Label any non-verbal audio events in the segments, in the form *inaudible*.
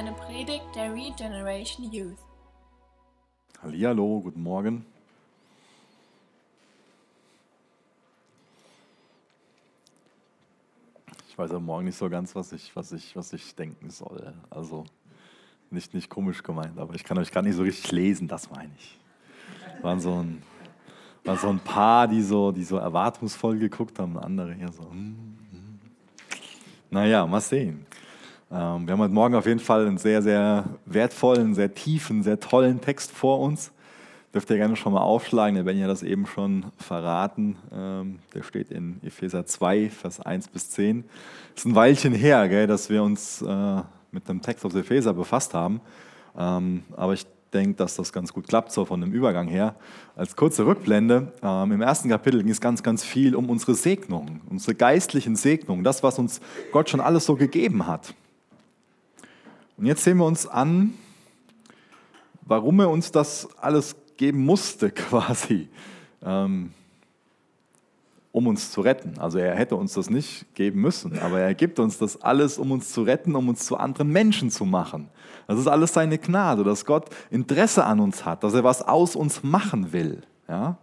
eine Predigt der Regeneration Youth. Hallihallo, guten Morgen. Ich weiß am Morgen nicht so ganz, was ich, was ich, was ich denken soll. Also nicht, nicht komisch gemeint, aber ich kann euch gar nicht so richtig lesen, das meine ich. Waren so ein, waren so ein paar, die so, die so erwartungsvoll geguckt haben, andere hier so. Hm, hm. Naja, mal sehen. Ähm, wir haben heute Morgen auf jeden Fall einen sehr, sehr wertvollen, sehr tiefen, sehr tollen Text vor uns. Dürft ihr gerne schon mal aufschlagen, der Benny hat das eben schon verraten. Ähm, der steht in Epheser 2, Vers 1 bis 10. Es ist ein Weilchen her, gell, dass wir uns äh, mit dem Text aus Epheser befasst haben. Ähm, aber ich denke, dass das ganz gut klappt, so von dem Übergang her. Als kurze Rückblende, ähm, im ersten Kapitel ging es ganz, ganz viel um unsere Segnungen, unsere geistlichen Segnungen, das, was uns Gott schon alles so gegeben hat. Und jetzt sehen wir uns an, warum er uns das alles geben musste, *laughs* quasi, ähm, um uns zu retten. Also er hätte uns das nicht geben müssen, aber er gibt uns das alles, um uns zu retten, um uns zu anderen Menschen zu machen. Das ist alles seine Gnade, dass Gott Interesse an uns hat, dass er was aus uns machen will. Ja?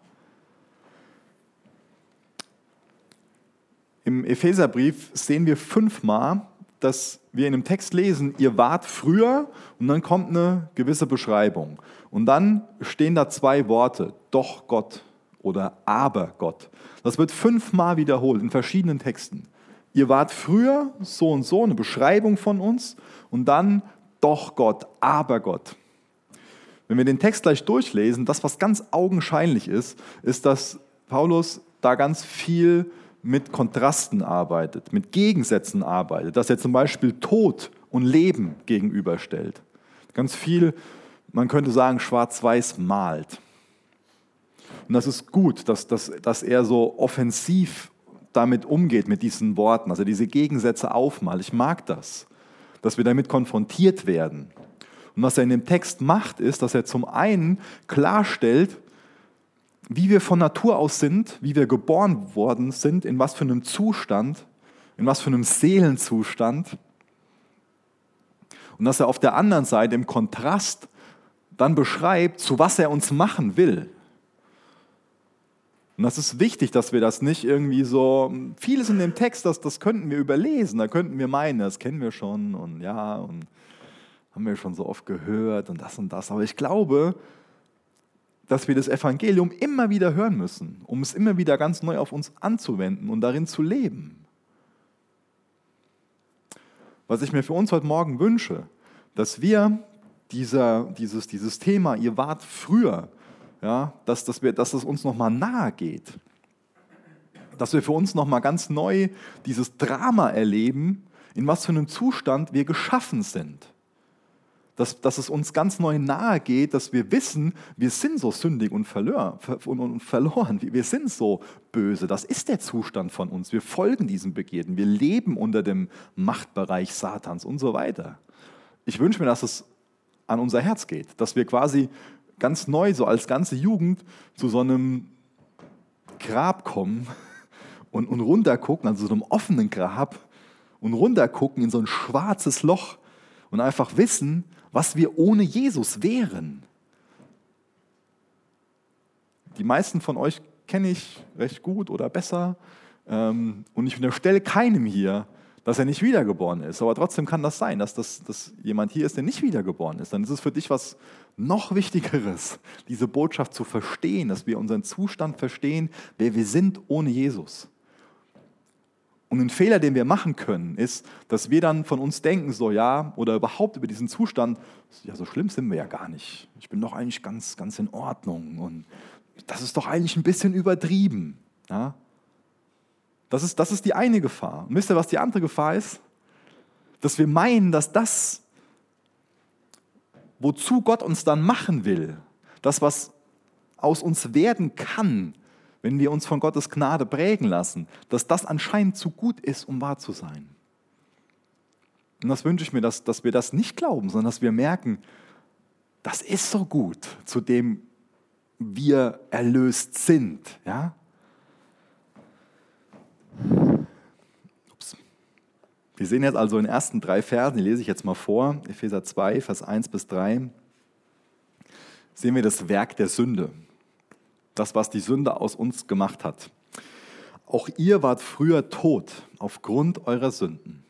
Im Epheserbrief sehen wir fünfmal, dass wir in dem Text lesen, ihr wart früher und dann kommt eine gewisse Beschreibung. Und dann stehen da zwei Worte, doch Gott oder aber Gott. Das wird fünfmal wiederholt in verschiedenen Texten. Ihr wart früher so und so, eine Beschreibung von uns und dann doch Gott, aber Gott. Wenn wir den Text gleich durchlesen, das, was ganz augenscheinlich ist, ist, dass Paulus da ganz viel mit Kontrasten arbeitet, mit Gegensätzen arbeitet, dass er zum Beispiel Tod und Leben gegenüberstellt. Ganz viel, man könnte sagen, schwarz-weiß malt. Und das ist gut, dass, dass, dass er so offensiv damit umgeht, mit diesen Worten, also diese Gegensätze aufmalt. Ich mag das, dass wir damit konfrontiert werden. Und was er in dem Text macht, ist, dass er zum einen klarstellt, wie wir von Natur aus sind, wie wir geboren worden sind, in was für einem Zustand, in was für einem Seelenzustand. Und dass er auf der anderen Seite im Kontrast dann beschreibt, zu was er uns machen will. Und das ist wichtig, dass wir das nicht irgendwie so, vieles in dem Text, das, das könnten wir überlesen, da könnten wir meinen, das kennen wir schon und ja, und haben wir schon so oft gehört und das und das. Aber ich glaube, dass wir das Evangelium immer wieder hören müssen, um es immer wieder ganz neu auf uns anzuwenden und darin zu leben. Was ich mir für uns heute Morgen wünsche, dass wir dieser, dieses, dieses Thema, ihr wart früher, ja, dass, dass, wir, dass es uns nochmal nahe geht. Dass wir für uns nochmal ganz neu dieses Drama erleben, in was für einem Zustand wir geschaffen sind dass, dass es uns ganz neu nahe geht, dass wir wissen, wir sind so sündig und, verlor, und verloren, wir sind so böse. Das ist der Zustand von uns. Wir folgen diesen Begierden, wir leben unter dem Machtbereich Satans und so weiter. Ich wünsche mir, dass es an unser Herz geht, dass wir quasi ganz neu, so als ganze Jugend, zu so einem Grab kommen *laughs* und, und runtergucken, also so einem offenen Grab und runtergucken in so ein schwarzes Loch und einfach wissen, was wir ohne Jesus wären. Die meisten von euch kenne ich recht gut oder besser ähm, und ich unterstelle keinem hier, dass er nicht wiedergeboren ist. Aber trotzdem kann das sein, dass, das, dass jemand hier ist, der nicht wiedergeboren ist. Dann ist es für dich was noch Wichtigeres, diese Botschaft zu verstehen, dass wir unseren Zustand verstehen, wer wir sind ohne Jesus. Und ein Fehler, den wir machen können, ist, dass wir dann von uns denken, so ja, oder überhaupt über diesen Zustand, ja, so schlimm sind wir ja gar nicht. Ich bin doch eigentlich ganz, ganz in Ordnung und das ist doch eigentlich ein bisschen übertrieben. Ja? Das, ist, das ist die eine Gefahr. Und wisst ihr, was die andere Gefahr ist? Dass wir meinen, dass das, wozu Gott uns dann machen will, das, was aus uns werden kann, wenn wir uns von Gottes Gnade prägen lassen, dass das anscheinend zu gut ist, um wahr zu sein. Und das wünsche ich mir, dass, dass wir das nicht glauben, sondern dass wir merken, das ist so gut, zu dem wir erlöst sind. Ja? Ups. Wir sehen jetzt also in den ersten drei Versen, die lese ich jetzt mal vor, Epheser 2, Vers 1 bis 3, sehen wir das Werk der Sünde. Das, was die Sünde aus uns gemacht hat. Auch ihr wart früher tot aufgrund eurer Sünden.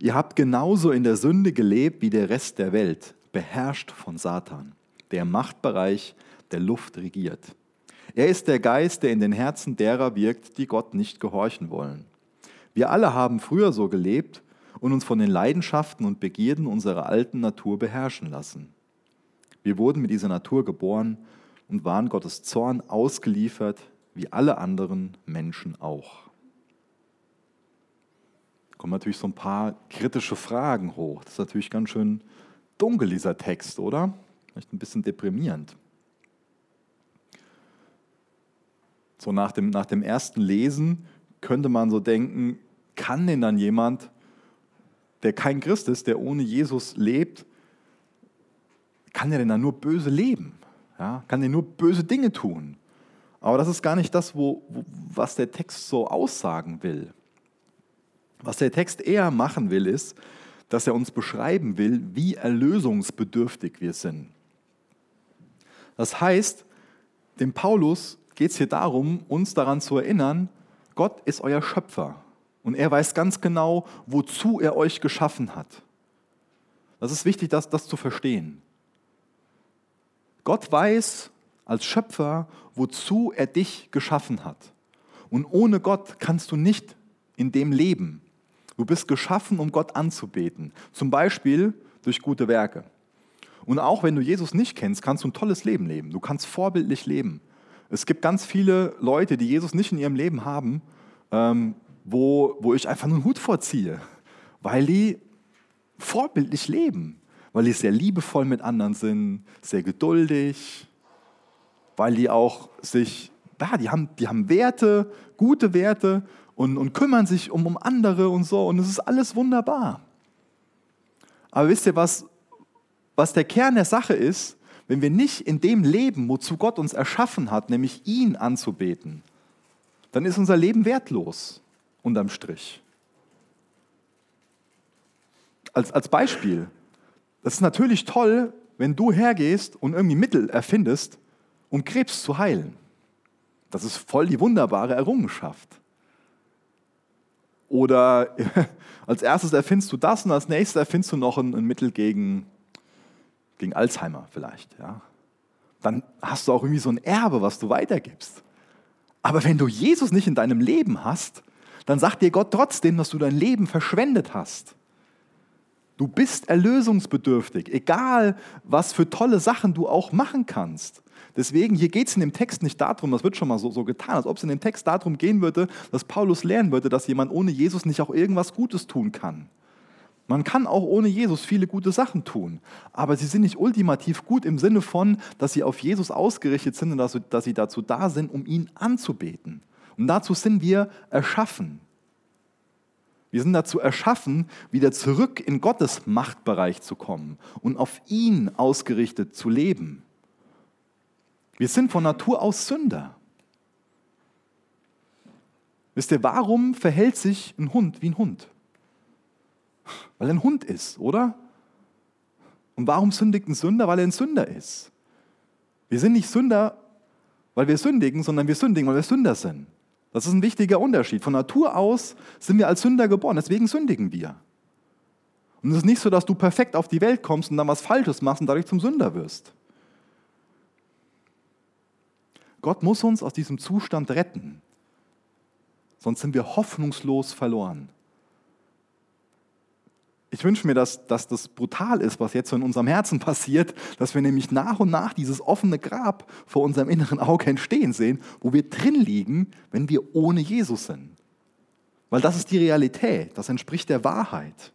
Ihr habt genauso in der Sünde gelebt wie der Rest der Welt, beherrscht von Satan, der im Machtbereich der Luft regiert. Er ist der Geist, der in den Herzen derer wirkt, die Gott nicht gehorchen wollen. Wir alle haben früher so gelebt und uns von den Leidenschaften und Begierden unserer alten Natur beherrschen lassen. Wir wurden mit dieser Natur geboren und waren Gottes Zorn ausgeliefert, wie alle anderen Menschen auch. Da kommen natürlich so ein paar kritische Fragen hoch. Das ist natürlich ganz schön dunkel, dieser Text, oder? Vielleicht ein bisschen deprimierend. So nach dem, nach dem ersten Lesen könnte man so denken, kann denn dann jemand, der kein Christ ist, der ohne Jesus lebt, kann der denn dann nur böse leben? Ja? Kann der nur böse Dinge tun? Aber das ist gar nicht das, wo, wo, was der Text so aussagen will. Was der Text eher machen will, ist, dass er uns beschreiben will, wie erlösungsbedürftig wir sind. Das heißt, dem Paulus geht es hier darum, uns daran zu erinnern, Gott ist euer Schöpfer und er weiß ganz genau, wozu er euch geschaffen hat. Das ist wichtig, das, das zu verstehen. Gott weiß als Schöpfer, wozu er dich geschaffen hat. Und ohne Gott kannst du nicht in dem leben. Du bist geschaffen, um Gott anzubeten. Zum Beispiel durch gute Werke. Und auch wenn du Jesus nicht kennst, kannst du ein tolles Leben leben. Du kannst vorbildlich leben. Es gibt ganz viele Leute, die Jesus nicht in ihrem Leben haben, ähm, wo, wo ich einfach nur einen Hut vorziehe, weil die vorbildlich leben, weil die sehr liebevoll mit anderen sind, sehr geduldig, weil die auch sich, ja, die haben, die haben Werte, gute Werte und, und kümmern sich um, um andere und so und es ist alles wunderbar. Aber wisst ihr, was, was der Kern der Sache ist? Wenn wir nicht in dem leben, wozu Gott uns erschaffen hat, nämlich ihn anzubeten, dann ist unser Leben wertlos unterm Strich. Als, als Beispiel, das ist natürlich toll, wenn du hergehst und irgendwie Mittel erfindest, um Krebs zu heilen. Das ist voll die wunderbare Errungenschaft. Oder *laughs* als erstes erfindest du das und als nächstes erfindest du noch ein, ein Mittel gegen, gegen Alzheimer vielleicht. Ja. Dann hast du auch irgendwie so ein Erbe, was du weitergibst. Aber wenn du Jesus nicht in deinem Leben hast, dann sagt dir Gott trotzdem, dass du dein Leben verschwendet hast. Du bist erlösungsbedürftig, egal was für tolle Sachen du auch machen kannst. Deswegen, hier geht es in dem Text nicht darum, das wird schon mal so, so getan, als ob es in dem Text darum gehen würde, dass Paulus lernen würde, dass jemand ohne Jesus nicht auch irgendwas Gutes tun kann. Man kann auch ohne Jesus viele gute Sachen tun, aber sie sind nicht ultimativ gut im Sinne von, dass sie auf Jesus ausgerichtet sind und dass, dass sie dazu da sind, um ihn anzubeten. Und dazu sind wir erschaffen. Wir sind dazu erschaffen, wieder zurück in Gottes Machtbereich zu kommen und auf ihn ausgerichtet zu leben. Wir sind von Natur aus Sünder. Wisst ihr, warum verhält sich ein Hund wie ein Hund? Weil er ein Hund ist, oder? Und warum sündigt ein Sünder? Weil er ein Sünder ist. Wir sind nicht Sünder, weil wir sündigen, sondern wir sündigen, weil wir Sünder sind. Das ist ein wichtiger Unterschied. Von Natur aus sind wir als Sünder geboren, deswegen sündigen wir. Und es ist nicht so, dass du perfekt auf die Welt kommst und dann was Falsches machst und dadurch zum Sünder wirst. Gott muss uns aus diesem Zustand retten, sonst sind wir hoffnungslos verloren. Ich wünsche mir, dass, dass das brutal ist, was jetzt so in unserem Herzen passiert, dass wir nämlich nach und nach dieses offene Grab vor unserem inneren Auge entstehen sehen, wo wir drin liegen, wenn wir ohne Jesus sind. Weil das ist die Realität, das entspricht der Wahrheit.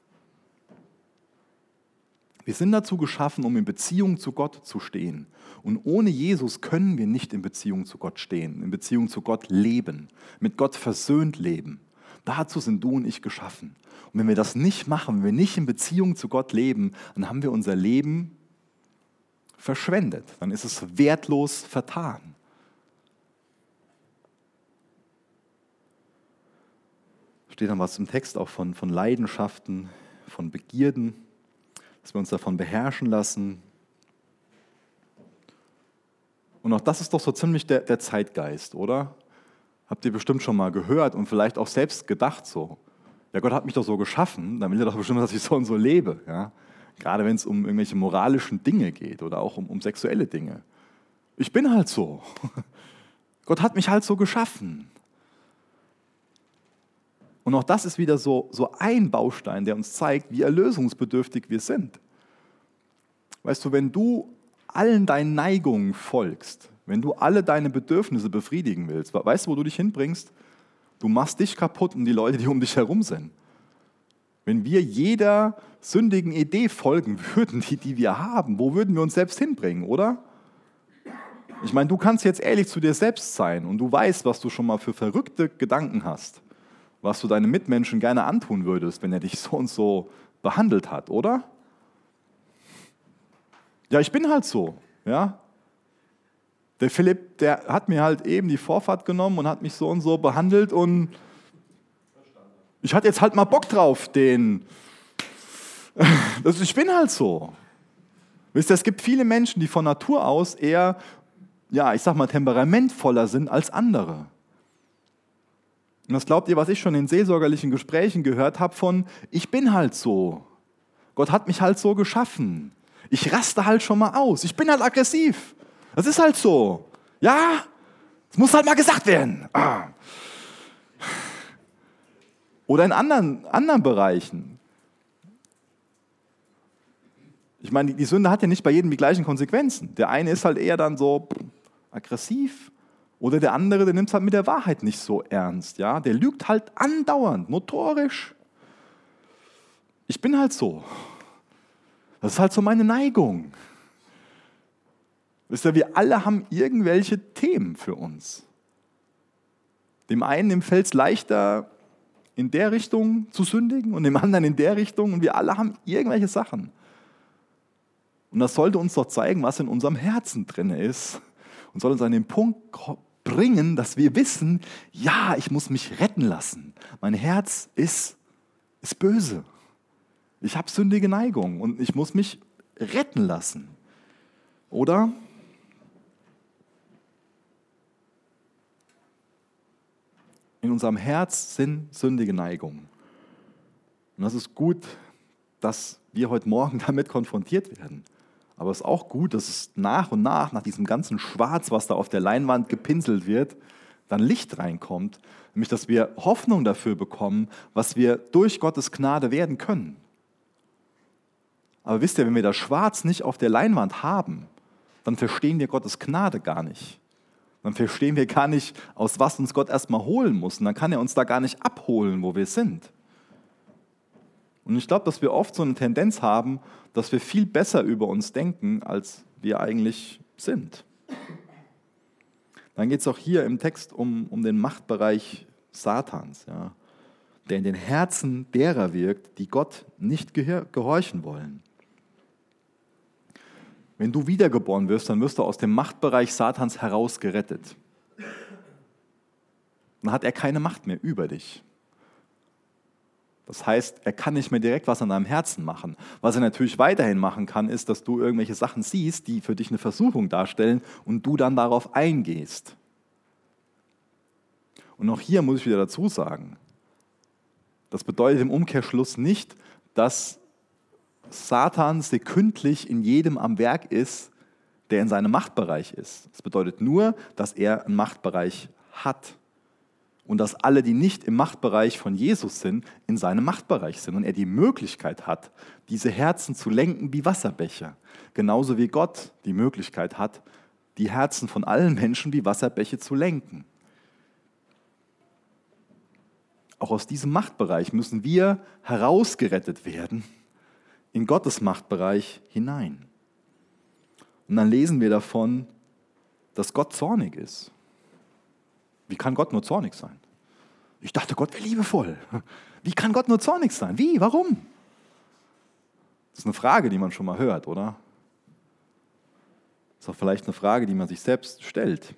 Wir sind dazu geschaffen, um in Beziehung zu Gott zu stehen. Und ohne Jesus können wir nicht in Beziehung zu Gott stehen, in Beziehung zu Gott leben, mit Gott versöhnt leben. Dazu sind du und ich geschaffen. Und wenn wir das nicht machen, wenn wir nicht in Beziehung zu Gott leben, dann haben wir unser Leben verschwendet. Dann ist es wertlos vertan. steht dann was im Text auch von, von Leidenschaften, von Begierden, dass wir uns davon beherrschen lassen. Und auch das ist doch so ziemlich der, der Zeitgeist, oder? Habt ihr bestimmt schon mal gehört und vielleicht auch selbst gedacht so. Ja, Gott hat mich doch so geschaffen, dann will er doch bestimmt, *laughs* dass ich so und so lebe. Ja? Gerade wenn es um irgendwelche moralischen Dinge geht oder auch um, um sexuelle Dinge. Ich bin halt so. *laughs* Gott hat mich halt so geschaffen. Und auch das ist wieder so, so ein Baustein, der uns zeigt, wie erlösungsbedürftig wir sind. Weißt du, wenn du allen deinen Neigungen folgst, wenn du alle deine Bedürfnisse befriedigen willst, weißt du, wo du dich hinbringst? Du machst dich kaputt und die Leute, die um dich herum sind. Wenn wir jeder sündigen Idee folgen würden, die, die wir haben, wo würden wir uns selbst hinbringen, oder? Ich meine, du kannst jetzt ehrlich zu dir selbst sein und du weißt, was du schon mal für verrückte Gedanken hast was du deinem Mitmenschen gerne antun würdest, wenn er dich so und so behandelt hat, oder? Ja, ich bin halt so, ja. Der Philipp, der hat mir halt eben die Vorfahrt genommen und hat mich so und so behandelt und ich hatte jetzt halt mal Bock drauf, den. Das, ich bin halt so. Wisst ihr, es gibt viele Menschen, die von Natur aus eher, ja, ich sag mal, temperamentvoller sind als andere. Und was glaubt ihr, was ich schon in seelsorgerlichen Gesprächen gehört habe von, ich bin halt so. Gott hat mich halt so geschaffen. Ich raste halt schon mal aus. Ich bin halt aggressiv. Das ist halt so. Ja, es muss halt mal gesagt werden. Ah. Oder in anderen, anderen Bereichen. Ich meine, die Sünde hat ja nicht bei jedem die gleichen Konsequenzen. Der eine ist halt eher dann so aggressiv oder der andere, der nimmt es halt mit der Wahrheit nicht so ernst. Ja? Der lügt halt andauernd, notorisch. Ich bin halt so. Das ist halt so meine Neigung. Wisst ihr, wir alle haben irgendwelche Themen für uns. Dem einen fällt es leichter, in der Richtung zu sündigen und dem anderen in der Richtung. Und wir alle haben irgendwelche Sachen. Und das sollte uns doch zeigen, was in unserem Herzen drin ist. Und soll uns an den Punkt bringen, dass wir wissen, ja, ich muss mich retten lassen. Mein Herz ist, ist böse. Ich habe sündige Neigung und ich muss mich retten lassen. Oder? In unserem Herz sind sündige Neigungen. Und das ist gut, dass wir heute Morgen *laughs* damit konfrontiert werden. Aber es ist auch gut, dass es nach und nach, nach diesem ganzen Schwarz, was da auf der Leinwand gepinselt wird, dann Licht reinkommt, nämlich dass wir Hoffnung dafür bekommen, was wir durch Gottes Gnade werden können. Aber wisst ihr, wenn wir das Schwarz nicht auf der Leinwand haben, dann verstehen wir Gottes Gnade gar nicht. Dann verstehen wir gar nicht, aus was uns Gott erstmal holen muss. Und dann kann er uns da gar nicht abholen, wo wir sind. Und ich glaube, dass wir oft so eine Tendenz haben, dass wir viel besser über uns denken, als wir eigentlich sind. Dann geht es auch hier im Text um, um den Machtbereich Satans, ja, der in den Herzen derer wirkt, die Gott nicht gehorchen wollen. Wenn du wiedergeboren wirst, dann wirst du aus dem Machtbereich Satans herausgerettet. Dann hat er keine Macht mehr über dich. Das heißt, er kann nicht mehr direkt was an deinem Herzen machen. Was er natürlich weiterhin machen kann, ist, dass du irgendwelche Sachen siehst, die für dich eine Versuchung darstellen und du dann darauf eingehst. Und auch hier muss ich wieder dazu sagen, das bedeutet im Umkehrschluss nicht, dass Satan sekündlich in jedem am Werk ist, der in seinem Machtbereich ist. Es bedeutet nur, dass er einen Machtbereich hat und dass alle, die nicht im Machtbereich von Jesus sind, in seinem Machtbereich sind und er die Möglichkeit hat, diese Herzen zu lenken wie Wasserbecher. Genauso wie Gott die Möglichkeit hat, die Herzen von allen Menschen wie Wasserbäche zu lenken. Auch aus diesem Machtbereich müssen wir herausgerettet werden in Gottes Machtbereich hinein. Und dann lesen wir davon, dass Gott zornig ist. Wie kann Gott nur zornig sein? Ich dachte, Gott wäre liebevoll. Wie kann Gott nur zornig sein? Wie? Warum? Das ist eine Frage, die man schon mal hört, oder? Das ist auch vielleicht eine Frage, die man sich selbst stellt.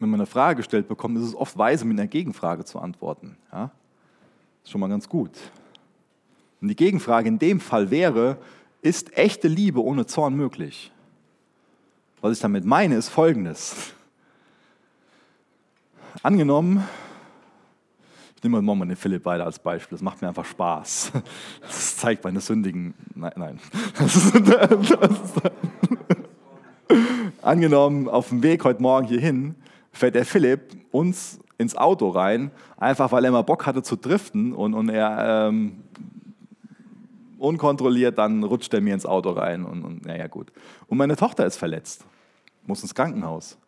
wenn man eine Frage gestellt bekommt, ist es oft weise, mit einer Gegenfrage zu antworten. Ja? Ist schon mal ganz gut. Und die Gegenfrage in dem Fall wäre, ist echte Liebe ohne Zorn möglich? Was ich damit meine, ist folgendes. Angenommen, ich nehme mal den Philipp weiter als Beispiel, das macht mir einfach Spaß. Das zeigt meine sündigen. Nein, nein. Das *laughs* ist, Angenommen, auf dem Weg heute Morgen hierhin fährt der Philipp uns ins Auto rein, einfach weil er mal Bock hatte zu driften und, und er ähm, unkontrolliert, dann rutscht er mir ins Auto rein und, und naja gut. Und meine Tochter ist verletzt, muss ins Krankenhaus.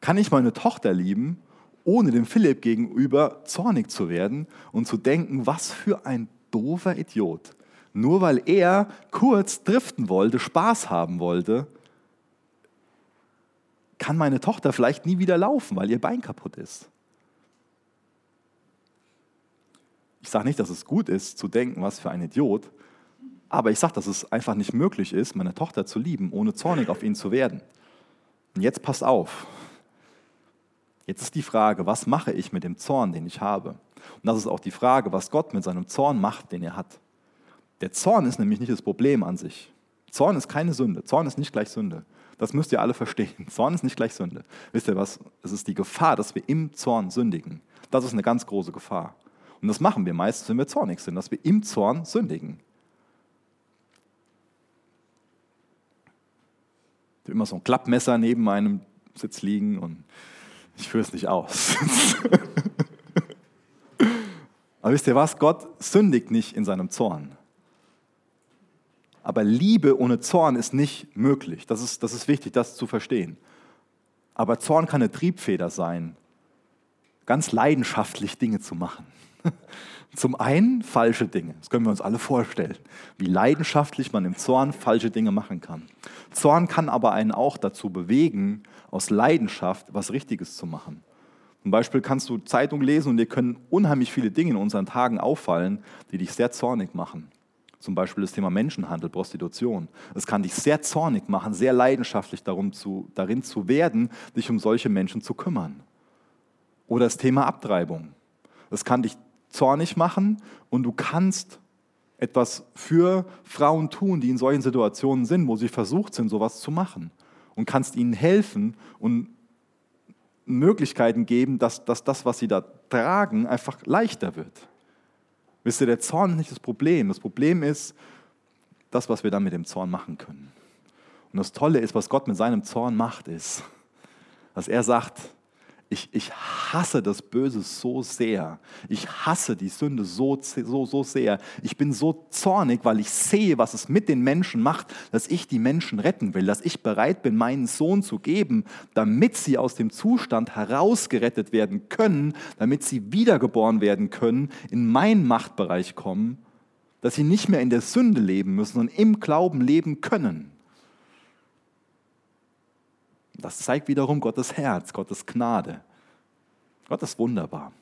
Kann ich meine Tochter lieben, ohne dem Philipp gegenüber zornig zu werden und zu denken, was für ein doofer Idiot. Nur weil er kurz driften wollte, Spaß haben wollte, kann meine Tochter vielleicht nie wieder laufen, weil ihr Bein kaputt ist. Ich sage nicht, dass es gut ist, zu denken, was für ein Idiot, aber ich sage, dass es einfach nicht möglich ist, meine Tochter zu lieben, ohne zornig auf ihn zu werden. Und jetzt passt auf. Jetzt ist die Frage, was mache ich mit dem Zorn, den ich habe? Und das ist auch die Frage, was Gott mit seinem Zorn macht, den er hat. Der Zorn ist nämlich nicht das Problem an sich. Zorn ist keine Sünde. Zorn ist nicht gleich Sünde. Das müsst ihr alle verstehen. *laughs* Zorn ist nicht gleich Sünde. Wisst ihr was? Es ist die Gefahr, dass wir im Zorn sündigen. Das ist eine ganz große Gefahr. Und das machen wir meistens, wenn wir zornig sind, dass wir im Zorn sündigen. Ich immer so ein Klappmesser neben meinem Sitz liegen und ich führe es nicht aus. *laughs* Aber wisst ihr was? Gott sündigt nicht in seinem Zorn. Aber Liebe ohne Zorn ist nicht möglich. Das ist, das ist wichtig, das zu verstehen. Aber Zorn kann eine Triebfeder sein, ganz leidenschaftlich Dinge zu machen. *laughs* Zum einen falsche Dinge, das können wir uns alle vorstellen, wie leidenschaftlich man im Zorn falsche Dinge machen kann. Zorn kann aber einen auch dazu bewegen, aus Leidenschaft was Richtiges zu machen. Zum Beispiel kannst du Zeitung lesen und dir können unheimlich viele Dinge in unseren Tagen auffallen, die dich sehr zornig machen. Zum Beispiel das Thema Menschenhandel, Prostitution. Es kann dich sehr zornig machen, sehr leidenschaftlich darum zu, darin zu werden, dich um solche Menschen zu kümmern. Oder das Thema Abtreibung. Es kann dich zornig machen und du kannst etwas für Frauen tun, die in solchen Situationen sind, wo sie versucht sind, sowas zu machen. Und kannst ihnen helfen und Möglichkeiten geben, dass, dass das, was sie da tragen, einfach leichter wird. Wisst ihr, der Zorn ist nicht das Problem. Das Problem ist das, was wir dann mit dem Zorn machen können. Und das Tolle ist, was Gott mit seinem Zorn macht, ist, dass er sagt, ich, ich hasse das Böse so sehr. Ich hasse die Sünde so, so, so sehr. Ich bin so zornig, weil ich sehe, was es mit den Menschen macht, dass ich die Menschen retten will, dass ich bereit bin, meinen Sohn zu geben, damit sie aus dem Zustand herausgerettet werden können, damit sie wiedergeboren werden können, in meinen Machtbereich kommen, dass sie nicht mehr in der Sünde leben müssen und im Glauben leben können. Das zeigt wiederum Gottes Herz, Gottes Gnade. Gott ist wunderbar.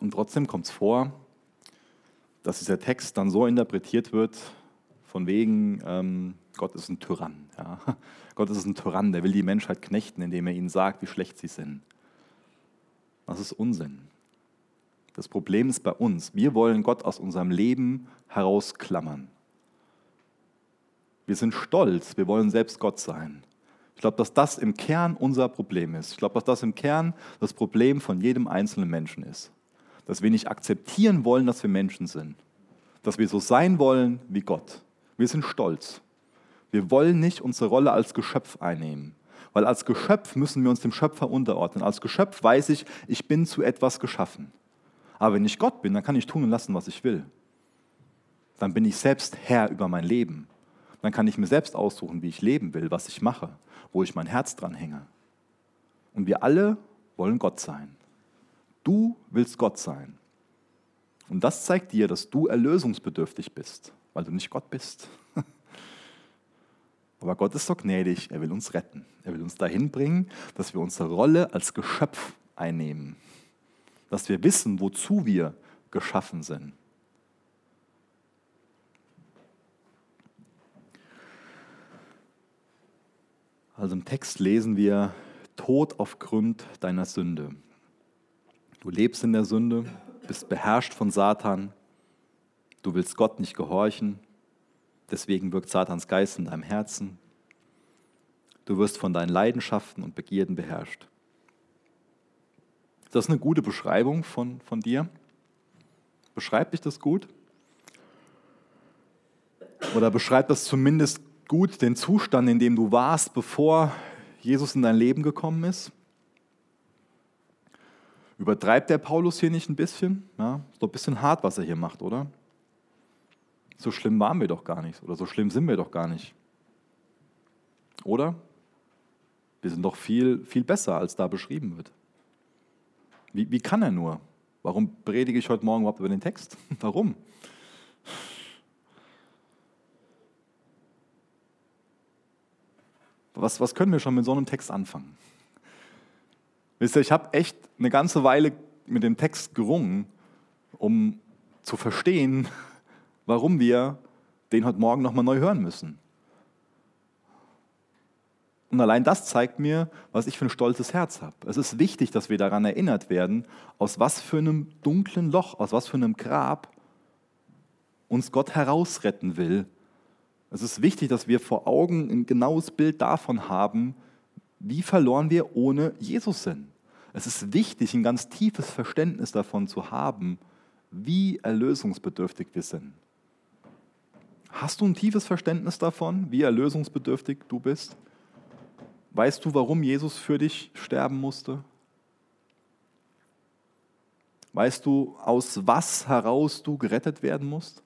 Und trotzdem kommt es vor, dass dieser Text dann so interpretiert wird, von wegen, ähm, Gott ist ein Tyrann. Ja. Gott ist ein Tyrann, der will die Menschheit knechten, indem er ihnen sagt, wie schlecht sie sind. Das ist Unsinn. Das Problem ist bei uns. Wir wollen Gott aus unserem Leben herausklammern. Wir sind stolz, wir wollen selbst Gott sein. Ich glaube, dass das im Kern unser Problem ist. Ich glaube, dass das im Kern das Problem von jedem einzelnen Menschen ist. Dass wir nicht akzeptieren wollen, dass wir Menschen sind. Dass wir so sein wollen wie Gott. Wir sind stolz. Wir wollen nicht unsere Rolle als Geschöpf einnehmen. Weil als Geschöpf müssen wir uns dem Schöpfer unterordnen. Als Geschöpf weiß ich, ich bin zu etwas geschaffen. Aber wenn ich Gott bin, dann kann ich tun und lassen, was ich will. Dann bin ich selbst Herr über mein Leben dann kann ich mir selbst aussuchen, wie ich leben will, was ich mache, wo ich mein Herz dran hänge. Und wir alle wollen Gott sein. Du willst Gott sein. Und das zeigt dir, dass du erlösungsbedürftig bist, weil du nicht Gott bist. *laughs* Aber Gott ist so gnädig, er will uns retten. Er will uns dahin bringen, dass wir unsere Rolle als Geschöpf einnehmen. Dass wir wissen, wozu wir geschaffen sind. Also im Text lesen wir Tod aufgrund deiner Sünde. Du lebst in der Sünde, bist beherrscht von Satan, du willst Gott nicht gehorchen, deswegen wirkt Satans Geist in deinem Herzen. Du wirst von deinen Leidenschaften und Begierden beherrscht. Ist das eine gute Beschreibung von, von dir? Beschreibt dich das gut? Oder beschreibt das zumindest gut den Zustand, in dem du warst, bevor Jesus in dein Leben gekommen ist? Übertreibt der Paulus hier nicht ein bisschen? Ja, ist doch ein bisschen hart, was er hier macht, oder? So schlimm waren wir doch gar nicht oder so schlimm sind wir doch gar nicht. Oder? Wir sind doch viel, viel besser, als da beschrieben wird. Wie, wie kann er nur? Warum predige ich heute Morgen überhaupt über den Text? *laughs* Warum? Was, was können wir schon mit so einem Text anfangen? Wisst ihr, ich habe echt eine ganze Weile mit dem Text gerungen, um zu verstehen, *laughs* warum wir den heute Morgen nochmal neu hören müssen. Und allein das zeigt mir, was ich für ein stolzes Herz habe. Es ist wichtig, dass wir daran erinnert werden, aus was für einem dunklen Loch, aus was für einem Grab uns Gott herausretten will. Es ist wichtig, dass wir vor Augen ein genaues Bild davon haben, wie verloren wir ohne Jesus sind. Es ist wichtig, ein ganz tiefes Verständnis davon zu haben, wie erlösungsbedürftig wir sind. Hast du ein tiefes Verständnis davon, wie erlösungsbedürftig du bist? Weißt du, warum Jesus für dich sterben musste? Weißt du, aus was heraus du gerettet werden musst?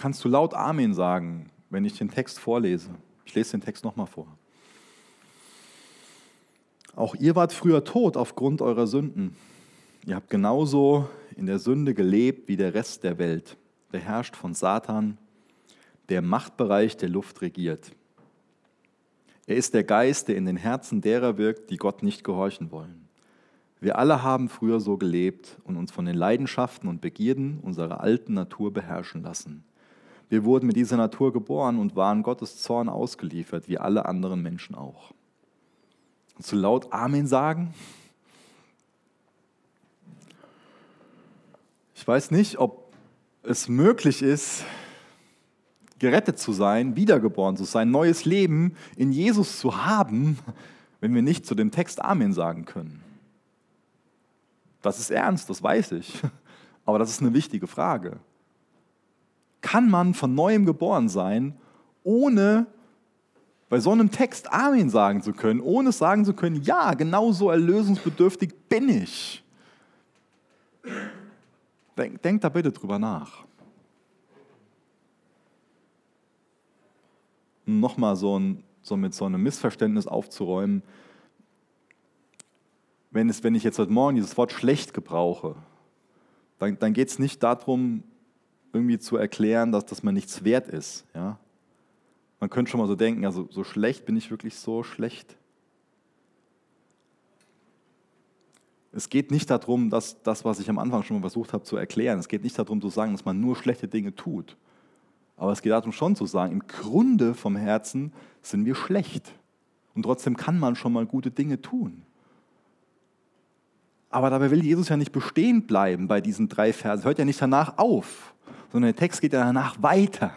Kannst du laut Amen sagen, wenn ich den Text vorlese? Ich lese den Text nochmal vor. Auch ihr wart früher tot aufgrund eurer Sünden. Ihr habt genauso in der Sünde gelebt wie der Rest der Welt, beherrscht von Satan der Machtbereich der Luft regiert. Er ist der Geist, der in den Herzen derer wirkt, die Gott nicht gehorchen wollen. Wir alle haben früher so gelebt und uns von den Leidenschaften und Begierden unserer alten Natur beherrschen lassen. Wir wurden mit dieser Natur geboren und waren Gottes Zorn ausgeliefert, wie alle anderen Menschen auch. Und zu laut Amen sagen? Ich weiß nicht, ob es möglich ist, gerettet zu sein, wiedergeboren zu sein, neues Leben in Jesus zu haben, wenn wir nicht zu dem Text Amen sagen können. Das ist ernst, das weiß ich. Aber das ist eine wichtige Frage. Kann man von neuem geboren sein, ohne bei so einem Text Amen sagen zu können, ohne sagen zu können, ja, genauso erlösungsbedürftig bin ich? Denk, denk da bitte drüber nach. nochmal so, ein, so mit so einem Missverständnis aufzuräumen, wenn, es, wenn ich jetzt heute Morgen dieses Wort schlecht gebrauche, dann, dann geht es nicht darum, irgendwie zu erklären, dass, dass man nichts wert ist. Ja? Man könnte schon mal so denken, also so schlecht bin ich wirklich so schlecht. Es geht nicht darum, dass das, was ich am Anfang schon mal versucht habe zu erklären, es geht nicht darum zu sagen, dass man nur schlechte Dinge tut. Aber es geht darum schon zu sagen, im Grunde vom Herzen sind wir schlecht. Und trotzdem kann man schon mal gute Dinge tun. Aber dabei will Jesus ja nicht bestehen bleiben bei diesen drei Versen. Hört ja nicht danach auf, sondern der Text geht ja danach weiter.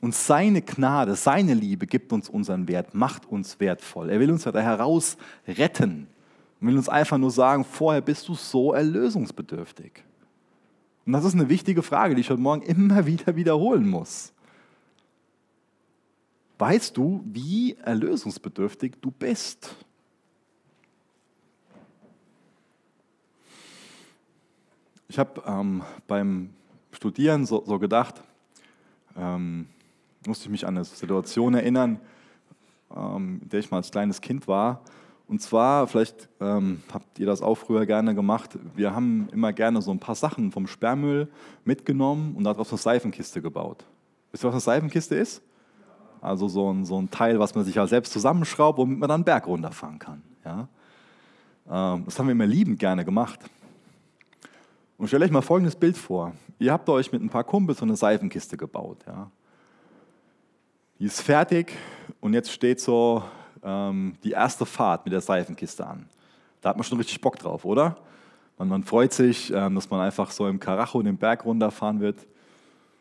Und seine Gnade, seine Liebe gibt uns unseren Wert, macht uns wertvoll. Er will uns ja da heraus retten und will uns einfach nur sagen, vorher bist du so erlösungsbedürftig. Und das ist eine wichtige Frage, die ich heute Morgen immer *laughs* wieder wiederholen muss. Weißt du, wie erlösungsbedürftig du bist? Ich habe ähm, beim Studieren so, so gedacht, ähm, musste ich mich an eine Situation erinnern, ähm, in der ich mal als kleines Kind war und zwar, vielleicht ähm, habt ihr das auch früher gerne gemacht, wir haben immer gerne so ein paar Sachen vom Sperrmüll mitgenommen und daraus eine Seifenkiste gebaut. Wisst ihr, was eine Seifenkiste ist? Also so ein, so ein Teil, was man sich ja selbst zusammenschraubt, womit man dann einen Berg runterfahren kann. Ja? Ähm, das haben wir immer liebend gerne gemacht. Und stellt euch mal folgendes Bild vor. Ihr habt euch mit ein paar Kumpels so eine Seifenkiste gebaut. Ja. Die ist fertig und jetzt steht so ähm, die erste Fahrt mit der Seifenkiste an. Da hat man schon richtig Bock drauf, oder? Und man freut sich, ähm, dass man einfach so im Karacho den Berg runterfahren wird.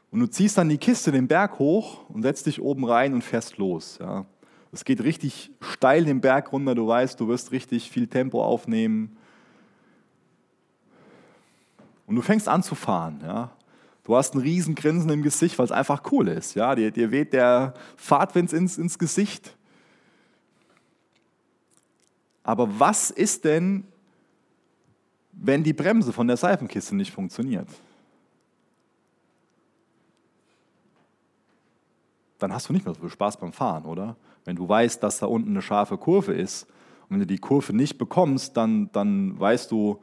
Und du ziehst dann die Kiste den Berg hoch und setzt dich oben rein und fährst los. Ja. Es geht richtig steil den Berg runter, du weißt, du wirst richtig viel Tempo aufnehmen. Und du fängst an zu fahren. Ja. Du hast ein riesen Grinsen im Gesicht, weil es einfach cool ist. Ja. Dir, dir weht der Fahrtwind ins, ins Gesicht. Aber was ist denn, wenn die Bremse von der Seifenkiste nicht funktioniert? Dann hast du nicht mehr so viel Spaß beim Fahren, oder? Wenn du weißt, dass da unten eine scharfe Kurve ist und wenn du die Kurve nicht bekommst, dann, dann weißt du,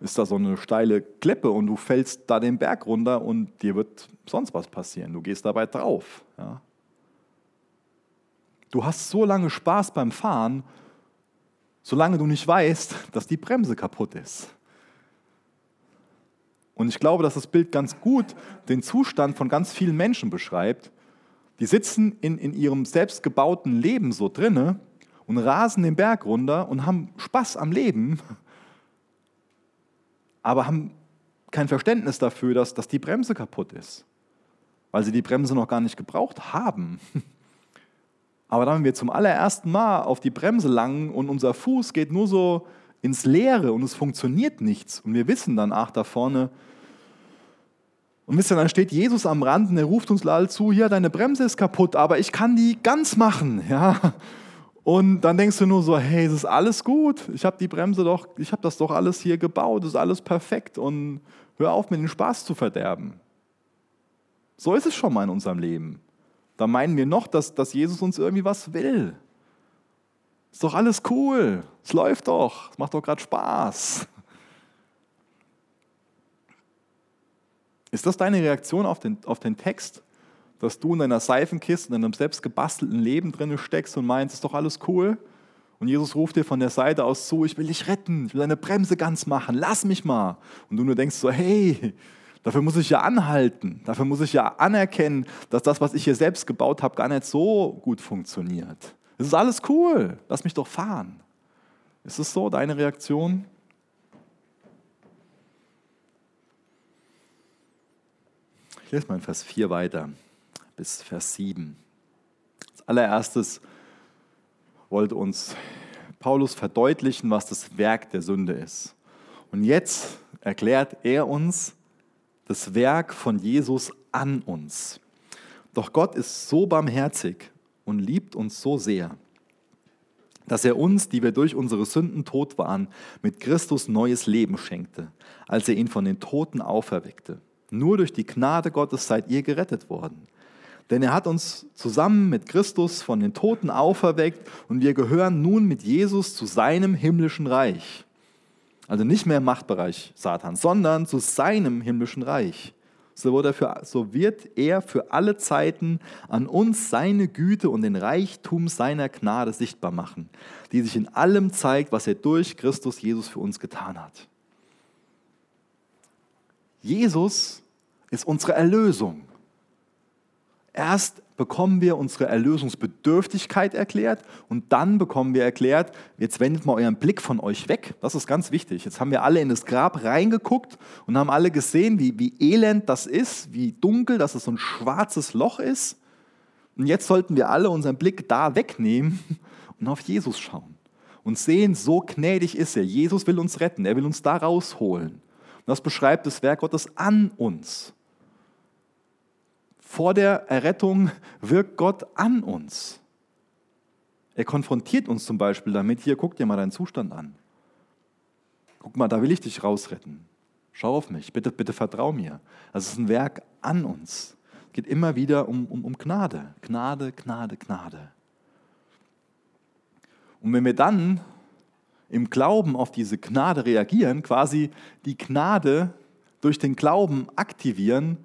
ist da so eine steile Klippe und du fällst da den Berg runter und dir wird sonst was passieren. Du gehst dabei drauf. Ja? Du hast so lange Spaß beim Fahren, solange du nicht weißt, dass die Bremse kaputt ist. Und ich glaube, dass das Bild ganz gut den Zustand von ganz vielen Menschen beschreibt. Die sitzen in, in ihrem selbstgebauten Leben so drinne und rasen den Berg runter und haben Spaß am Leben, aber haben kein Verständnis dafür, dass, dass die Bremse kaputt ist, weil sie die Bremse noch gar nicht gebraucht haben. *laughs* Aber dann, wenn wir zum allerersten Mal auf die Bremse langen und unser Fuß geht nur so ins Leere und es funktioniert nichts und wir wissen dann, ach, da vorne, und wisst ihr, dann steht Jesus am Rand und er ruft uns alle zu, hier, deine Bremse ist kaputt, aber ich kann die ganz machen, *laughs* ja. Und dann denkst du nur so, hey, es ist alles gut, ich habe die Bremse doch, ich habe das doch alles hier gebaut, es ist alles perfekt und hör auf, mir den Spaß zu verderben. So ist es schon mal in unserem Leben. Da meinen wir noch, dass, dass Jesus uns irgendwie was will. Ist doch alles cool. Es läuft doch. Es macht doch gerade Spaß. Ist das deine Reaktion auf den, auf den Text? Dass du in deiner Seifenkiste, in deinem selbst gebastelten Leben drin steckst und meinst, ist doch alles cool? Und Jesus ruft dir von der Seite aus zu, ich will dich retten, ich will deine Bremse ganz machen, lass mich mal. Und du nur denkst so, hey, Dafür muss ich ja anhalten. Dafür muss ich ja anerkennen, dass das, was ich hier selbst gebaut habe, gar nicht so gut funktioniert. Es ist alles cool. Lass mich doch fahren. Ist es so, deine Reaktion? Ich lese mal in Vers 4 weiter bis Vers 7. Als allererstes wollte uns Paulus verdeutlichen, was das Werk der Sünde ist. Und jetzt erklärt er uns, das Werk von Jesus an uns. Doch Gott ist so barmherzig und liebt uns so sehr, dass er uns, die wir durch unsere Sünden tot waren, mit Christus neues Leben schenkte, als er ihn von den Toten auferweckte. Nur durch die Gnade Gottes seid ihr gerettet worden. Denn er hat uns zusammen mit Christus von den Toten auferweckt und wir gehören nun mit Jesus zu seinem himmlischen Reich. Also nicht mehr im Machtbereich Satans, sondern zu seinem himmlischen Reich. So er für, so wird er für alle Zeiten an uns seine Güte und den Reichtum seiner Gnade sichtbar machen, die sich in allem zeigt, was er durch Christus Jesus für uns getan hat. Jesus ist unsere Erlösung. Erst bekommen wir unsere Erlösungsbedürftigkeit erklärt und dann bekommen wir erklärt, jetzt wendet mal euren Blick von euch weg. Das ist ganz wichtig. Jetzt haben wir alle in das Grab reingeguckt und haben alle gesehen, wie, wie elend das ist, wie dunkel, dass es so ein schwarzes Loch ist. Und jetzt sollten wir alle unseren Blick da wegnehmen und auf Jesus schauen und sehen, so gnädig ist er. Jesus will uns retten, er will uns da rausholen. Und das beschreibt das Werk Gottes an uns. Vor der Errettung wirkt Gott an uns. Er konfrontiert uns zum Beispiel damit, hier, guck dir mal deinen Zustand an. Guck mal, da will ich dich rausretten. Schau auf mich, bitte, bitte vertrau mir. Das ist ein Werk an uns. Es geht immer wieder um, um, um Gnade. Gnade, Gnade, Gnade. Und wenn wir dann im Glauben auf diese Gnade reagieren, quasi die Gnade durch den Glauben aktivieren,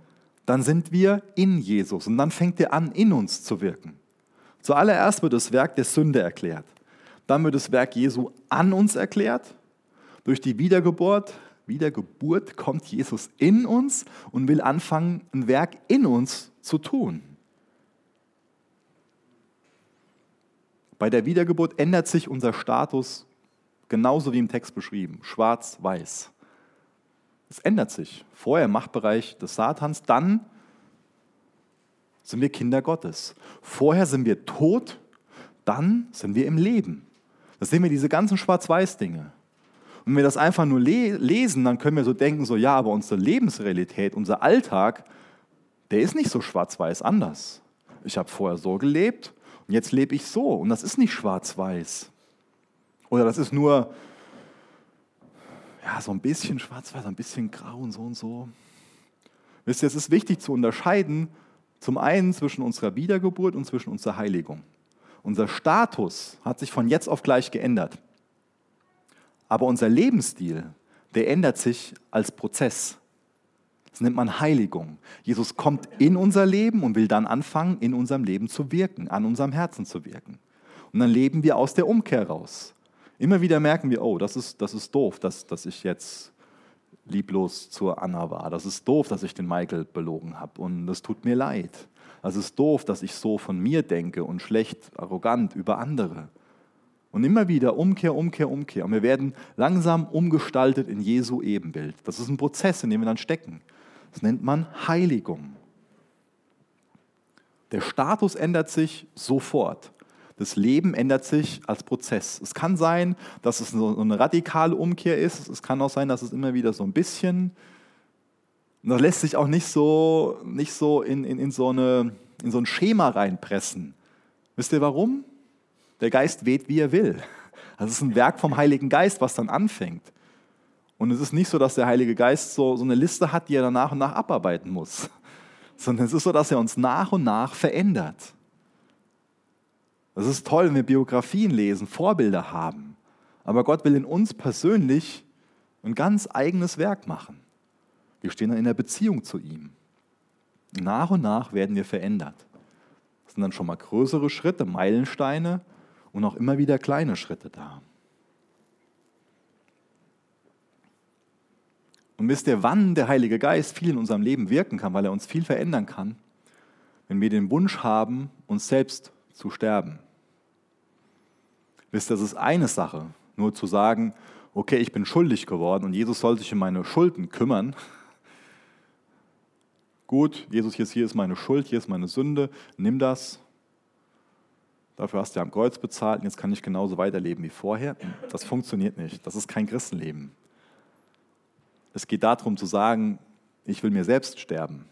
dann sind wir in Jesus und dann fängt er an, in uns zu wirken. Zuallererst wird das Werk der Sünde erklärt. Dann wird das Werk Jesu an uns erklärt. Durch die Wiedergeburt Wiedergeburt kommt Jesus in uns und will anfangen, ein Werk in uns zu tun. Bei der Wiedergeburt ändert sich unser Status genauso wie im Text beschrieben, schwarz-weiß. Es ändert sich. Vorher Machtbereich des Satans, dann sind wir Kinder Gottes. Vorher sind wir tot, dann sind wir im Leben. Da sehen wir diese ganzen Schwarz-Weiß-Dinge. Und wenn wir das einfach nur le lesen, dann können wir so denken, so ja, aber unsere Lebensrealität, unser Alltag, der ist nicht so schwarz-weiß anders. Ich habe vorher so gelebt und jetzt lebe ich so und das ist nicht schwarz-weiß. Oder das ist nur ja, so ein bisschen schwarz-weiß, ein bisschen grau und so und so. Wisst ihr, es ist wichtig zu unterscheiden, zum einen zwischen unserer Wiedergeburt und zwischen unserer Heiligung. Unser Status hat sich von jetzt auf gleich geändert. Aber unser Lebensstil, der ändert sich als Prozess. Das nennt man Heiligung. Jesus kommt in unser Leben und will dann anfangen, in unserem Leben zu wirken, an unserem Herzen zu wirken. Und dann leben wir aus der Umkehr raus. Immer wieder merken wir, oh, das ist, das ist doof, dass, dass ich jetzt lieblos zur Anna war. Das ist doof, dass ich den Michael belogen habe und das tut mir leid. Das ist doof, dass ich so von mir denke und schlecht, arrogant über andere. Und immer wieder Umkehr, Umkehr, Umkehr. Und wir werden langsam umgestaltet in Jesu Ebenbild. Das ist ein Prozess, in dem wir dann stecken. Das nennt man Heiligung. Der Status ändert sich sofort. Das Leben ändert sich als Prozess. Es kann sein, dass es so eine radikale Umkehr ist. Es kann auch sein, dass es immer wieder so ein bisschen das lässt sich auch nicht so, nicht so in, in, in, so eine, in so ein Schema reinpressen. Wisst ihr warum? Der Geist weht, wie er will. Das ist ein Werk vom Heiligen Geist, was dann anfängt. Und es ist nicht so, dass der Heilige Geist so, so eine Liste hat, die er dann nach und nach abarbeiten muss, sondern es ist so, dass er uns nach und nach verändert. Es ist toll, wenn wir Biografien lesen, Vorbilder haben. Aber Gott will in uns persönlich ein ganz eigenes Werk machen. Wir stehen dann in der Beziehung zu ihm. Nach und nach werden wir verändert. Das sind dann schon mal größere Schritte, Meilensteine und auch immer wieder kleine Schritte da. Und wisst ihr, wann der Heilige Geist viel in unserem Leben wirken kann, weil er uns viel verändern kann? Wenn wir den Wunsch haben, uns selbst zu sterben. Wisst ihr, das ist eine Sache, nur zu sagen, okay, ich bin schuldig geworden und Jesus soll sich um meine Schulden kümmern gut, Jesus, hier ist meine Schuld, hier ist meine Sünde, nimm das. Dafür hast du ja am Kreuz bezahlt und jetzt kann ich genauso weiterleben wie vorher. Das funktioniert nicht. Das ist kein Christenleben. Es geht darum zu sagen, ich will mir selbst sterben.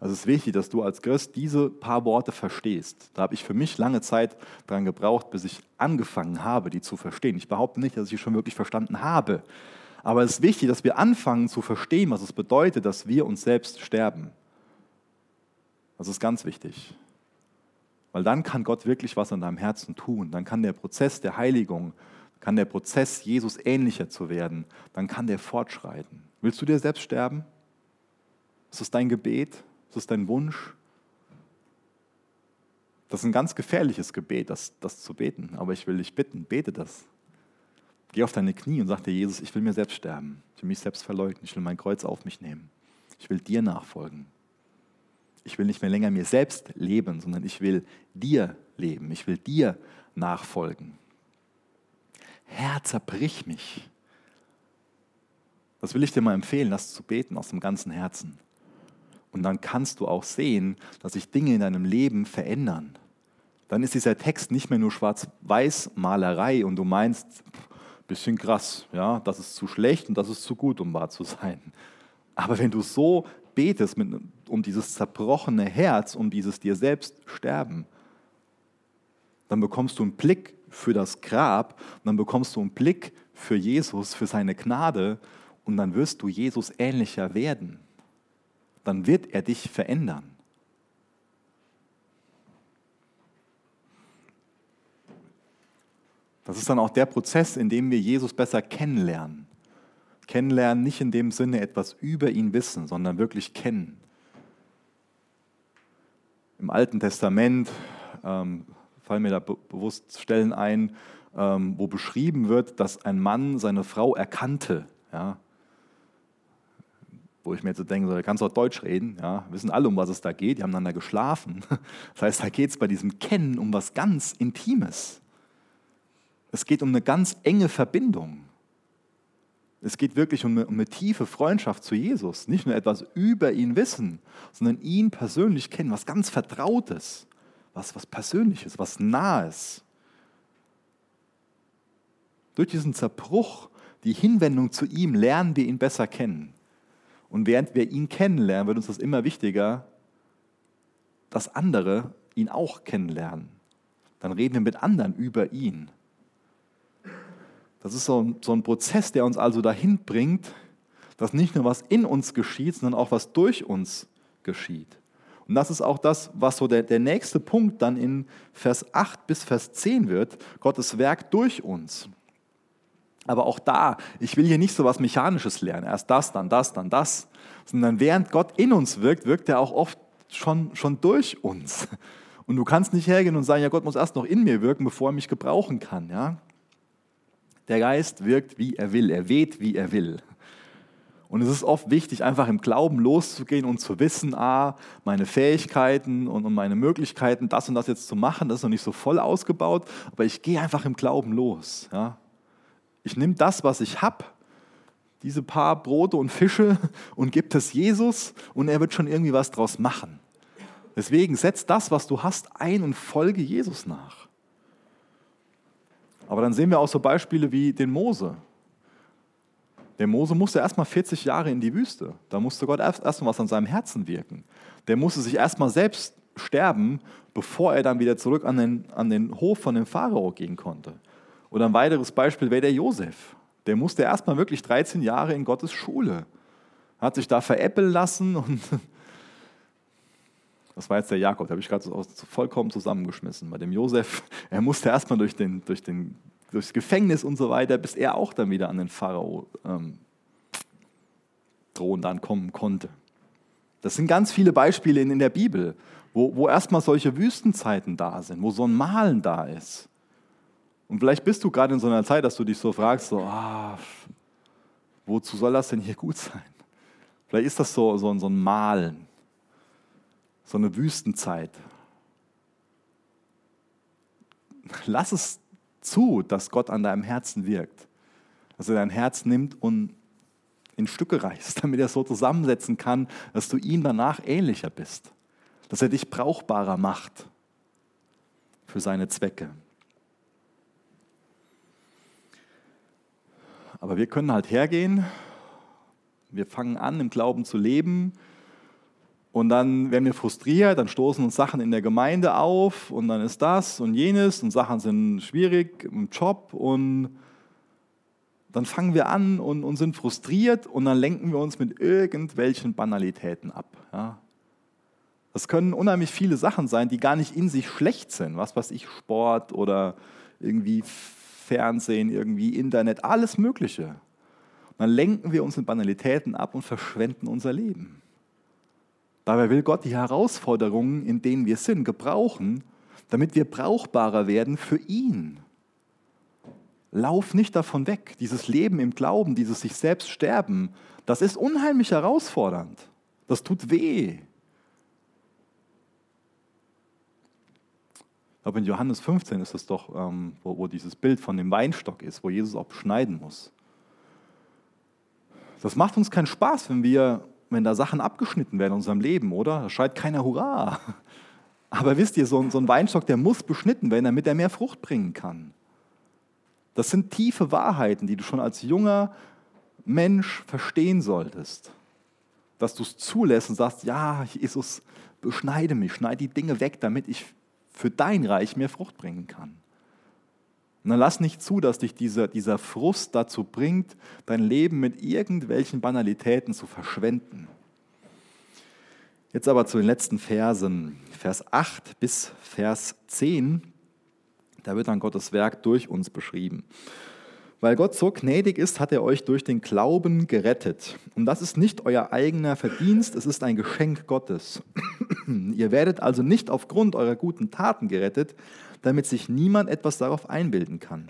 Also es ist wichtig, dass du als Christ diese paar Worte verstehst. Da habe ich für mich lange Zeit dran gebraucht, bis ich angefangen habe, die zu verstehen. Ich behaupte nicht, dass ich sie schon wirklich verstanden habe. Aber es ist wichtig, dass wir anfangen zu verstehen, was es bedeutet, dass wir uns selbst sterben. Das ist ganz wichtig. Weil dann kann Gott wirklich was an deinem Herzen tun. Dann kann der Prozess der Heiligung, kann der Prozess, Jesus ähnlicher zu werden, dann kann der fortschreiten. Willst du dir selbst sterben? Ist das dein Gebet? Ist das dein Wunsch? Das ist ein ganz gefährliches Gebet, das, das zu beten. Aber ich will dich bitten, bete das. Geh auf deine Knie und sag dir, Jesus, ich will mir selbst sterben. Ich will mich selbst verleugnen. Ich will mein Kreuz auf mich nehmen. Ich will dir nachfolgen. Ich will nicht mehr länger mir selbst leben, sondern ich will dir leben. Ich will dir nachfolgen. Herr, zerbrich mich. Das will ich dir mal empfehlen, das zu beten aus dem ganzen Herzen. Und dann kannst du auch sehen, dass sich Dinge in deinem Leben verändern. Dann ist dieser Text nicht mehr nur Schwarz-Weiß-Malerei und du meinst, bisschen krass, ja, das ist zu schlecht und das ist zu gut, um wahr zu sein. Aber wenn du so betest mit, um dieses zerbrochene Herz, um dieses dir selbst sterben, dann bekommst du einen Blick für das Grab dann bekommst du einen Blick für Jesus, für seine Gnade und dann wirst du Jesus ähnlicher werden. Dann wird er dich verändern. Das ist dann auch der Prozess, in dem wir Jesus besser kennenlernen. Kennenlernen nicht in dem Sinne etwas über ihn wissen, sondern wirklich kennen. Im Alten Testament ähm, fallen mir da bewusst Stellen ein, ähm, wo beschrieben wird, dass ein Mann seine Frau erkannte. Ja? Wo ich mir jetzt denke, so, da kannst du auch Deutsch reden, ja, wissen alle, um was es da geht, die haben dann da geschlafen. *laughs* Das heißt, da geht es bei diesem Kennen um was ganz Intimes. Es geht um eine ganz enge Verbindung. Es geht wirklich um eine, um eine, tiefe Freundschaft zu Jesus. Nicht nur etwas über ihn wissen, sondern ihn persönlich kennen, was ganz Vertrautes, was, was Persönliches, was Nahes. Durch diesen Zerbruch, die Hinwendung zu ihm, lernen wir ihn besser kennen. Und während wir ihn kennenlernen, wird uns das immer wichtiger, dass andere ihn auch kennenlernen. Dann reden wir mit anderen über ihn. Das ist so ein, so ein Prozess, der uns also dahin bringt, dass nicht nur was in uns geschieht, sondern auch was durch uns geschieht. Und das ist auch das, was so der, der nächste Punkt dann in Vers 8 bis Vers 10 wird, Gottes Werk durch uns. Aber auch da, ich will hier nicht so was Mechanisches lernen, erst das, dann das, dann das, sondern während Gott in uns wirkt, wirkt er auch oft schon, schon durch uns. Und du kannst nicht hergehen und sagen, ja, Gott muss erst noch in mir wirken, bevor er mich gebrauchen kann. Ja? Der Geist wirkt, wie er will. Er weht, wie er will. Und es ist oft wichtig, einfach im Glauben loszugehen und zu wissen, ah, meine Fähigkeiten und meine Möglichkeiten, das und das jetzt zu machen, das ist noch nicht so voll ausgebaut, aber ich gehe einfach im Glauben los. Ja? Ich nehme das, was ich habe, diese paar Brote und Fische *laughs* und gebe es Jesus und er wird schon irgendwie was draus machen. Deswegen setz das, was du hast, ein und folge Jesus nach. Aber dann sehen wir auch so Beispiele wie den Mose. Der Mose musste erstmal 40 Jahre in die Wüste. Da musste Gott erst, erst mal was an seinem Herzen wirken. Der musste sich erstmal selbst sterben, bevor er dann wieder zurück an den, an den Hof von dem Pharao gehen konnte. Oder ein weiteres Beispiel wäre der Josef. Der musste erstmal wirklich 13 Jahre in Gottes Schule. Hat sich da veräppeln lassen und *laughs* das war jetzt der Jakob, der habe ich gerade so vollkommen zusammengeschmissen. Bei dem Josef, er musste erstmal durch den, durch den, durchs Gefängnis und so weiter, bis er auch dann wieder an den Pharao ähm, Thron dann kommen konnte. Das sind ganz viele Beispiele in, in der Bibel, wo, wo erstmal solche Wüstenzeiten da sind, wo so ein Malen da ist. Und vielleicht bist du gerade in so einer Zeit, dass du dich so fragst, so, ah, wozu soll das denn hier gut sein? Vielleicht ist das so, so, so ein Malen so eine Wüstenzeit. Lass es zu, dass Gott an deinem Herzen wirkt. Dass er dein Herz nimmt und in Stücke reißt, *laughs* damit er es so zusammensetzen kann, dass du ihm danach ähnlicher bist. Dass er dich brauchbarer macht für seine Zwecke. Aber wir können halt hergehen, wir fangen an, im Glauben zu leben, und dann werden wir frustriert, dann stoßen uns Sachen in der Gemeinde auf und dann ist das und jenes und Sachen sind schwierig im Job und dann fangen wir an und, und sind frustriert und dann lenken wir uns mit irgendwelchen Banalitäten ab. Ja. Das können unheimlich viele Sachen sein, die gar nicht in sich schlecht sind. Was weiß ich, Sport oder irgendwie Fernsehen, irgendwie Internet, alles Mögliche. Und dann lenken wir uns in Banalitäten ab und verschwenden unser Leben. Dabei will Gott die Herausforderungen, in denen wir sind, gebrauchen, damit wir brauchbarer werden für ihn. Lauf nicht davon weg. Dieses Leben im Glauben, dieses sich selbst sterben, das ist unheimlich herausfordernd. Das tut weh. Glaube, in Johannes 15 ist es doch, ähm, wo, wo dieses Bild von dem Weinstock ist, wo Jesus auch beschneiden muss. Das macht uns keinen Spaß, wenn wir wenn da Sachen abgeschnitten werden in unserem Leben, oder? Da schreit keiner Hurra. *laughs* Aber wisst ihr, so so ein Weinstock, der muss beschnitten werden, damit er mehr Frucht bringen kann. Das sind tiefe Wahrheiten, die du schon als junger Mensch verstehen solltest. Dass du es zulässt und sagst, ja, Jesus, beschneide mich, schneide die Dinge weg, damit ich für dein Reich mehr Frucht bringen kann. Und dann lass nicht zu, dass dich dieser, dieser Frust dazu bringt, dein Leben mit irgendwelchen Banalitäten zu verschwenden. Jetzt aber zu den letzten Versen, Vers 8 bis Vers 10. Da wird dann Gottes Werk durch uns beschrieben. Weil Gott so gnädig ist, hat er euch durch den Glauben gerettet. Und das ist nicht euer eigener Verdienst, es ist ein Geschenk Gottes. *clears throat* Ihr werdet also nicht aufgrund eurer guten Taten gerettet, damit sich niemand etwas darauf einbilden kann.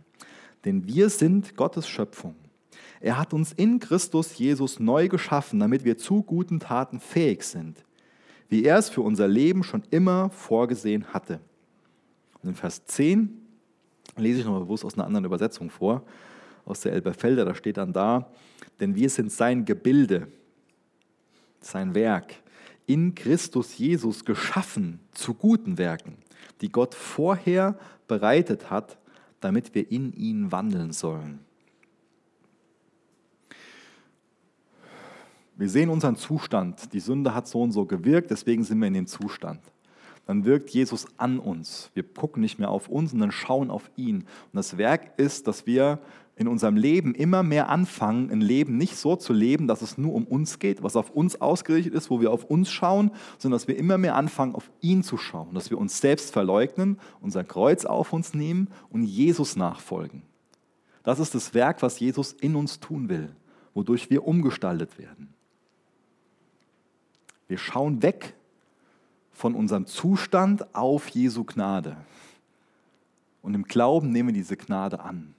Denn wir sind Gottes Schöpfung. Er hat uns in Christus Jesus neu geschaffen, damit wir zu guten Taten fähig sind, wie er es für unser Leben schon immer vorgesehen hatte. Und in Vers 10 lese ich noch bewusst aus einer anderen Übersetzung vor, aus der Elberfelder, da steht dann da, denn wir sind sein Gebilde, sein Werk, in Christus Jesus geschaffen zu guten Werken, die Gott vorher bereitet hat, damit wir in ihn wandeln sollen. Wir sehen unseren Zustand. Die Sünde hat so und so gewirkt, deswegen sind wir in dem Zustand. Dann wirkt Jesus an uns. Wir gucken nicht mehr auf uns, sondern schauen auf ihn. Und das Werk ist, dass wir in unserem Leben immer mehr anfangen, ein Leben nicht so zu leben, dass es nur um uns geht, was auf uns ausgerichtet ist, wo wir auf uns schauen, sondern dass wir immer mehr anfangen, auf ihn zu schauen, dass wir uns selbst verleugnen, unser Kreuz auf uns nehmen und Jesus nachfolgen. Das ist das Werk, was Jesus in uns tun will, wodurch wir umgestaltet werden. Wir schauen weg von unserem Zustand auf Jesu Gnade. Und im Glauben nehmen wir diese Gnade an.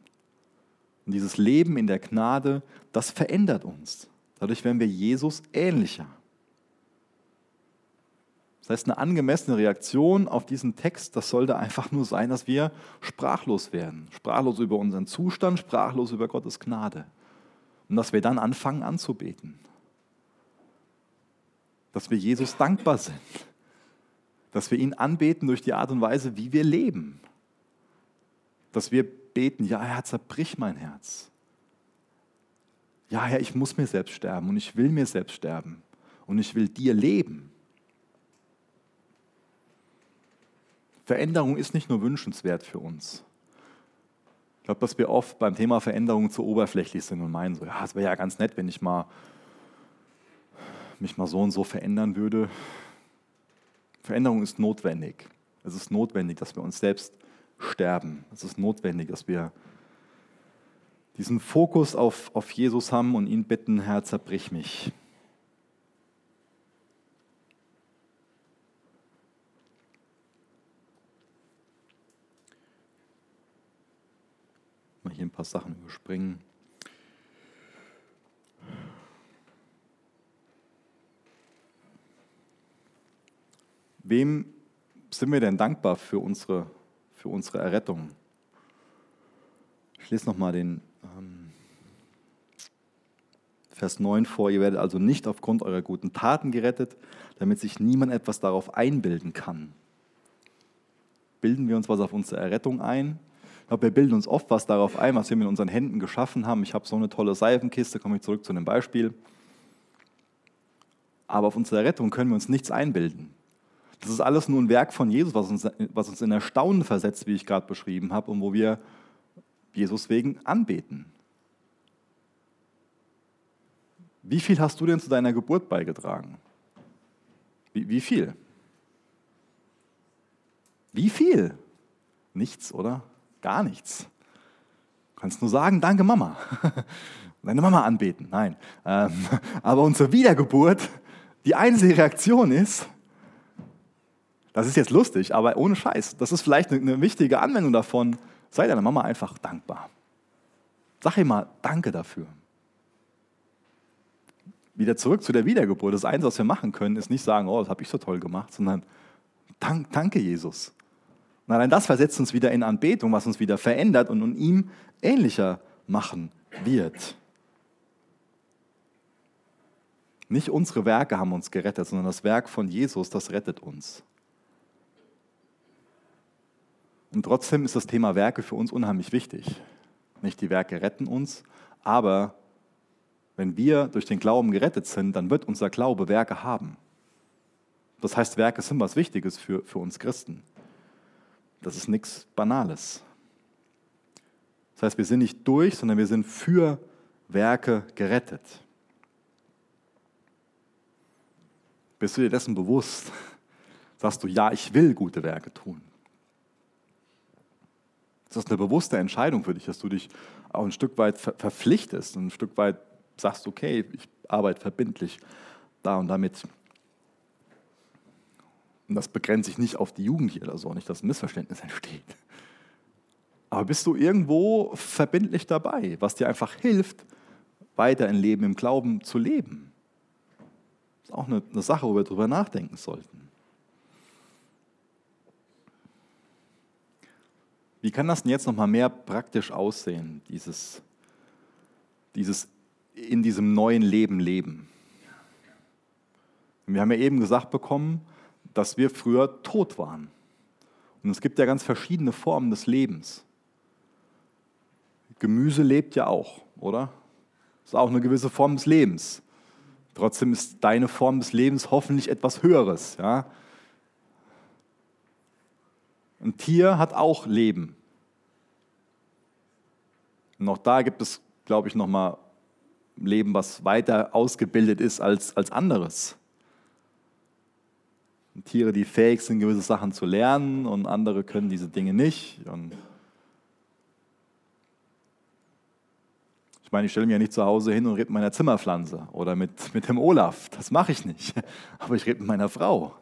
Und dieses Leben in der Gnade, das verändert uns. Dadurch werden wir Jesus ähnlicher. Das heißt, eine angemessene Reaktion auf diesen Text, das sollte einfach nur sein, dass wir sprachlos werden. Sprachlos über unseren Zustand, sprachlos über Gottes Gnade. Und dass wir dann anfangen anzubeten. Dass wir Jesus dankbar sind. Dass wir ihn anbeten durch die Art und Weise, wie wir leben. Dass wir beten, ja Herr, zerbrich mein Herz. Ja Herr, ich muss mir selbst sterben und ich will mir selbst sterben und ich will dir leben. Veränderung ist nicht nur wünschenswert für uns. Ich glaube, dass wir oft beim Thema Veränderung zu oberflächlich sind und meinen, so, ja, es wäre ja ganz nett, wenn ich mal mich mal so und so verändern würde. Veränderung ist notwendig. Es ist notwendig, dass wir uns selbst sterben. Es ist notwendig, dass wir diesen Fokus auf, auf Jesus haben und ihn bitten, Herr, zerbrich mich. Mal hier ein paar Sachen überspringen. Wem sind wir denn dankbar für unsere für unsere Errettung. Ich lese nochmal den ähm, Vers 9 vor. Ihr werdet also nicht aufgrund eurer guten Taten gerettet, damit sich niemand etwas darauf einbilden kann. Bilden wir uns was auf unsere Errettung ein? Ich glaube, wir bilden uns oft was darauf ein, was wir mit unseren Händen geschaffen haben. Ich habe so eine tolle Seifenkiste, komme ich zurück zu einem Beispiel. Aber auf unsere Errettung können wir uns nichts einbilden. Das ist alles nur ein Werk von Jesus, was uns, was uns in Erstaunen versetzt, wie ich gerade beschrieben habe, und wo wir Jesus wegen anbeten. Wie viel hast du denn zu deiner Geburt beigetragen? Wie, wie viel? Wie viel? Nichts, oder? Gar nichts. Du kannst nur sagen, danke Mama. *laughs* Deine Mama anbeten. Nein. Ähm, *laughs* aber unsere Wiedergeburt, die einzige Reaktion ist, das ist jetzt lustig, aber ohne Scheiß. Das ist vielleicht eine wichtige Anwendung davon. Sei deiner Mama einfach dankbar. Sag ihm mal Danke dafür. Wieder zurück zu der Wiedergeburt. Das Einzige, was wir machen können, ist nicht sagen, oh, das habe ich so toll gemacht, sondern Dank, danke Jesus. Und allein das versetzt uns wieder in Anbetung, was uns wieder verändert und ihm ähnlicher machen wird. Nicht unsere Werke haben uns gerettet, sondern das Werk von Jesus, das rettet uns. Und trotzdem ist das Thema Werke für uns unheimlich wichtig. Nicht die Werke retten uns, aber wenn wir durch den Glauben gerettet sind, dann wird unser Glaube Werke haben. Das heißt, Werke sind was Wichtiges für, für uns Christen. Das ist nichts Banales. Das heißt, wir sind nicht durch, sondern wir sind für Werke gerettet. Bist du dir dessen bewusst? Sagst du, ja, ich will gute Werke tun. Das ist eine bewusste Entscheidung für dich, dass du dich auch ein Stück weit verpflichtest und ein Stück weit sagst, okay, ich arbeite verbindlich da und damit. Und das begrenzt sich nicht auf die Jugend hier oder so, nicht, dass ein Missverständnis entsteht. Aber bist du irgendwo verbindlich dabei, was dir einfach hilft, weiter ein Leben im Glauben zu leben? Das ist auch eine, eine Sache, wo wir darüber nachdenken sollten. Wie kann das denn jetzt nochmal mehr praktisch aussehen, dieses, dieses in diesem neuen Leben leben? Wir haben ja eben gesagt bekommen, dass wir früher tot waren. Und es gibt ja ganz verschiedene Formen des Lebens. Gemüse lebt ja auch, oder? Das ist auch eine gewisse Form des Lebens. Trotzdem ist deine Form des Lebens hoffentlich etwas Höheres. Ja? Ein Tier hat auch Leben. Und auch da gibt es, glaube ich, nochmal Leben, was weiter ausgebildet ist als, als anderes. Und Tiere, die fähig sind, gewisse Sachen zu lernen und andere können diese Dinge nicht. Und ich meine, ich stelle mich ja nicht zu Hause hin und rede mit meiner Zimmerpflanze oder mit, mit dem Olaf. Das mache ich nicht. *laughs* Aber ich rede mit meiner Frau.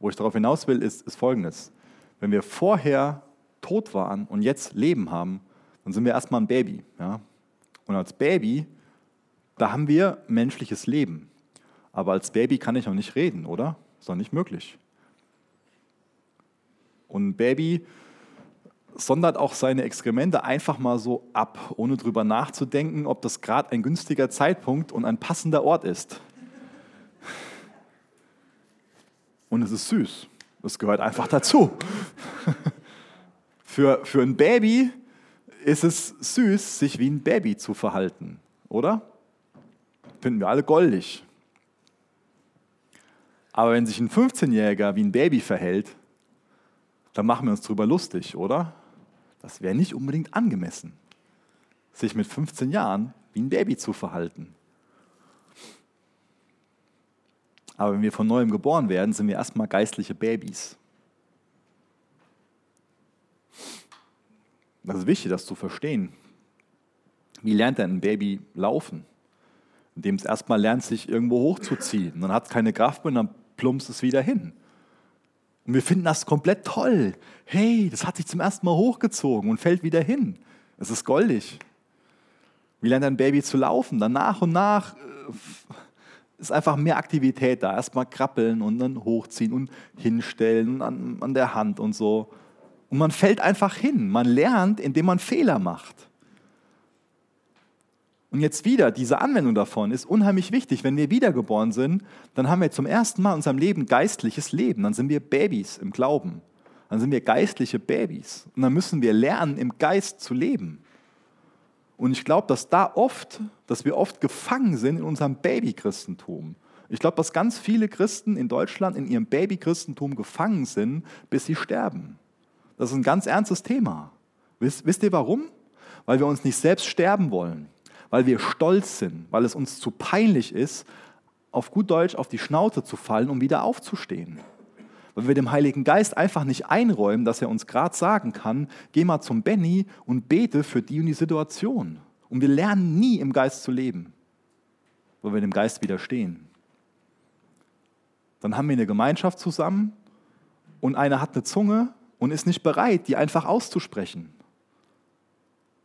Wo ich darauf hinaus will, ist, ist Folgendes. Wenn wir vorher tot waren und jetzt Leben haben, dann sind wir erstmal ein Baby. Ja? Und als Baby, da haben wir menschliches Leben. Aber als Baby kann ich noch nicht reden, oder? Ist doch nicht möglich. Und ein Baby sondert auch seine Exkremente einfach mal so ab, ohne drüber nachzudenken, ob das gerade ein günstiger Zeitpunkt und ein passender Ort ist. Und es ist süß. Das gehört einfach dazu. *laughs* Für, für ein Baby ist es süß, sich wie ein Baby zu verhalten, oder? Finden wir alle goldig. Aber wenn sich ein 15-Jähriger wie ein Baby verhält, dann machen wir uns darüber lustig, oder? Das wäre nicht unbedingt angemessen, sich mit 15 Jahren wie ein Baby zu verhalten. Aber wenn wir von neuem geboren werden, sind wir erstmal geistliche Babys. Das ist wichtig, das zu verstehen. Wie lernt denn ein Baby laufen? Indem es erstmal lernt, sich irgendwo hochzuziehen. Und dann hat es keine Kraft mehr und dann plumpst es wieder hin. Und wir finden das komplett toll. Hey, das hat sich zum ersten Mal hochgezogen und fällt wieder hin. Es ist goldig. Wie lernt ein Baby zu laufen? Dann nach und nach äh, ist einfach mehr Aktivität da. Erstmal krabbeln und dann hochziehen und hinstellen an, an der Hand und so. Und man fällt einfach hin. Man lernt, indem man Fehler macht. Und jetzt wieder, diese Anwendung davon ist unheimlich wichtig. Wenn wir wiedergeboren sind, dann haben wir zum ersten Mal in unserem Leben geistliches Leben. Dann sind wir Babys im Glauben. Dann sind wir geistliche Babys. Und dann müssen wir lernen, im Geist zu leben. Und ich glaube, dass da oft, dass wir oft gefangen sind in unserem Babychristentum. Ich glaube, dass ganz viele Christen in Deutschland in ihrem Babychristentum gefangen sind, bis sie sterben. Das ist ein ganz ernstes Thema. Wisst, wisst ihr warum? Weil wir uns nicht selbst sterben wollen, weil wir stolz sind, weil es uns zu peinlich ist, auf gut Deutsch auf die Schnauze zu fallen, um wieder aufzustehen weil wir dem Heiligen Geist einfach nicht einräumen, dass er uns gerade sagen kann, geh mal zum Benny und bete für die und die Situation. Und wir lernen nie im Geist zu leben, weil wir dem Geist widerstehen. Dann haben wir eine Gemeinschaft zusammen und einer hat eine Zunge und ist nicht bereit, die einfach auszusprechen.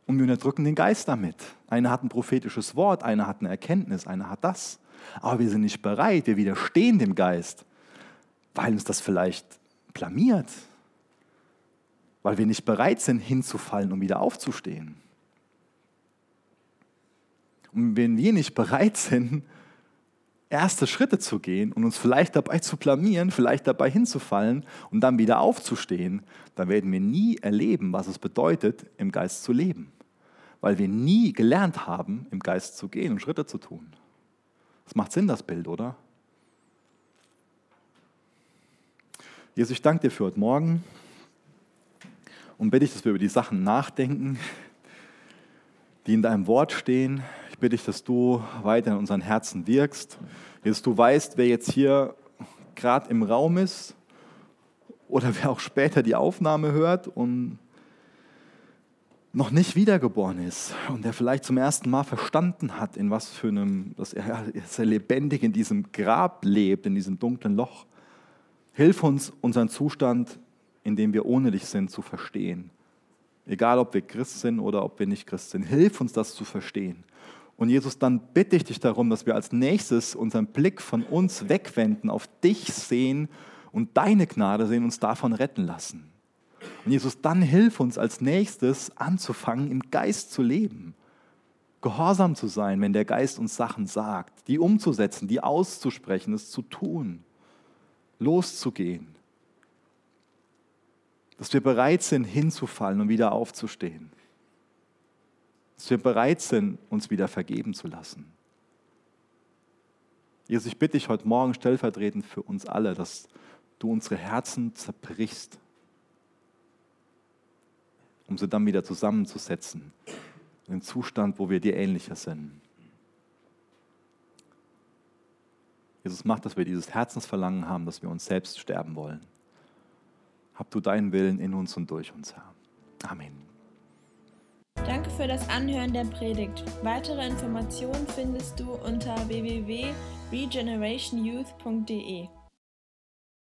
Und wir unterdrücken den Geist damit. Einer hat ein prophetisches Wort, einer hat eine Erkenntnis, einer hat das. Aber wir sind nicht bereit, wir widerstehen dem Geist weil uns das vielleicht blamiert, weil wir nicht bereit sind, hinzufallen, um wieder aufzustehen. Und wenn wir nicht bereit sind, erste Schritte zu gehen und uns vielleicht dabei zu blamieren, vielleicht dabei hinzufallen und dann wieder aufzustehen, dann werden wir nie erleben, was es bedeutet, im Geist zu leben. Weil wir nie gelernt haben, im Geist zu gehen und Schritte zu tun. Das macht Sinn, das Bild, oder? Jesus, ich danke dir für heute Morgen und bitte dich, dass wir über die Sachen nachdenken, die in deinem Wort stehen. Ich bitte dich, dass du weiter in unseren Herzen wirkst. Jesus, du weißt, wer jetzt hier gerade im Raum ist oder wer auch später die Aufnahme hört und noch nicht wiedergeboren ist und der vielleicht zum ersten Mal verstanden hat, in was für einem, dass er, dass er lebendig in diesem Grab lebt, in diesem dunklen Loch. Hilf uns, unseren Zustand, in dem wir ohne dich sind, zu verstehen. Egal, ob wir Christ sind oder ob wir nicht Christ sind. Hilf uns, das zu verstehen. Und Jesus, dann bitte ich dich darum, dass wir als nächstes unseren Blick von uns wegwenden, auf dich sehen und deine Gnade sehen, uns davon retten lassen. Und Jesus, dann hilf uns als nächstes anzufangen, im Geist zu leben. Gehorsam zu sein, wenn der Geist uns Sachen sagt, die umzusetzen, die auszusprechen, es zu tun, loszugehen. Dass wir bereit sind, hinzufallen und wieder aufzustehen dass wir bereit sind, uns wieder vergeben zu lassen. Jesus, ich bitte dich heute Morgen stellvertretend für uns alle, dass du unsere Herzen zerbrichst, um sie dann wieder zusammenzusetzen, in einen Zustand, wo wir dir ähnlicher sind. Jesus, mach, dass wir dieses Herzensverlangen haben, dass wir uns selbst sterben wollen. Hab du deinen Willen in uns und durch uns, Herr. Amen. Danke für das Anhören der Predigt. Weitere Informationen findest du unter www.regenerationyouth.de.